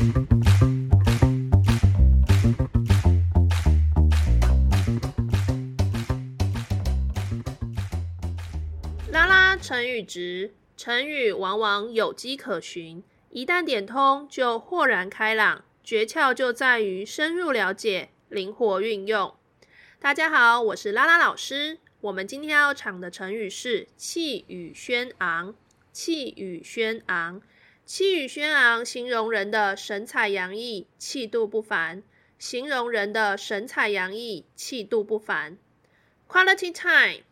拉拉成语值，成语往往有迹可循，一旦点通就豁然开朗。诀窍就在于深入了解，灵活运用。大家好，我是拉拉老师。我们今天要讲的成语是“气宇轩昂”。气宇轩昂，气宇轩昂，形容人的神采洋溢、气度不凡。形容人的神采洋溢、气度不凡。Quality time。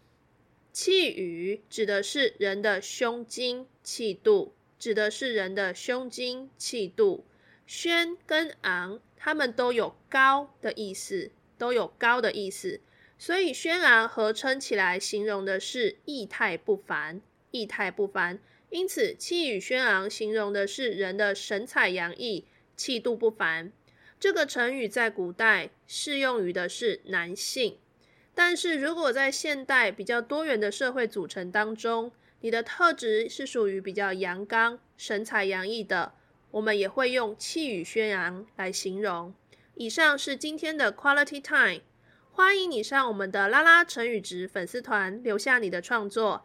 气宇指的是人的胸襟气度，指的是人的胸襟气度。轩跟昂，它们都有高的意思，都有高的意思，所以轩昂合称起来，形容的是仪态不凡，仪态不凡。因此，气宇轩昂形容的是人的神采洋溢、气度不凡。这个成语在古代适用于的是男性。但是如果在现代比较多元的社会组成当中，你的特质是属于比较阳刚、神采洋溢的，我们也会用气宇轩昂来形容。以上是今天的 Quality Time，欢迎你上我们的拉拉成语值粉丝团留下你的创作，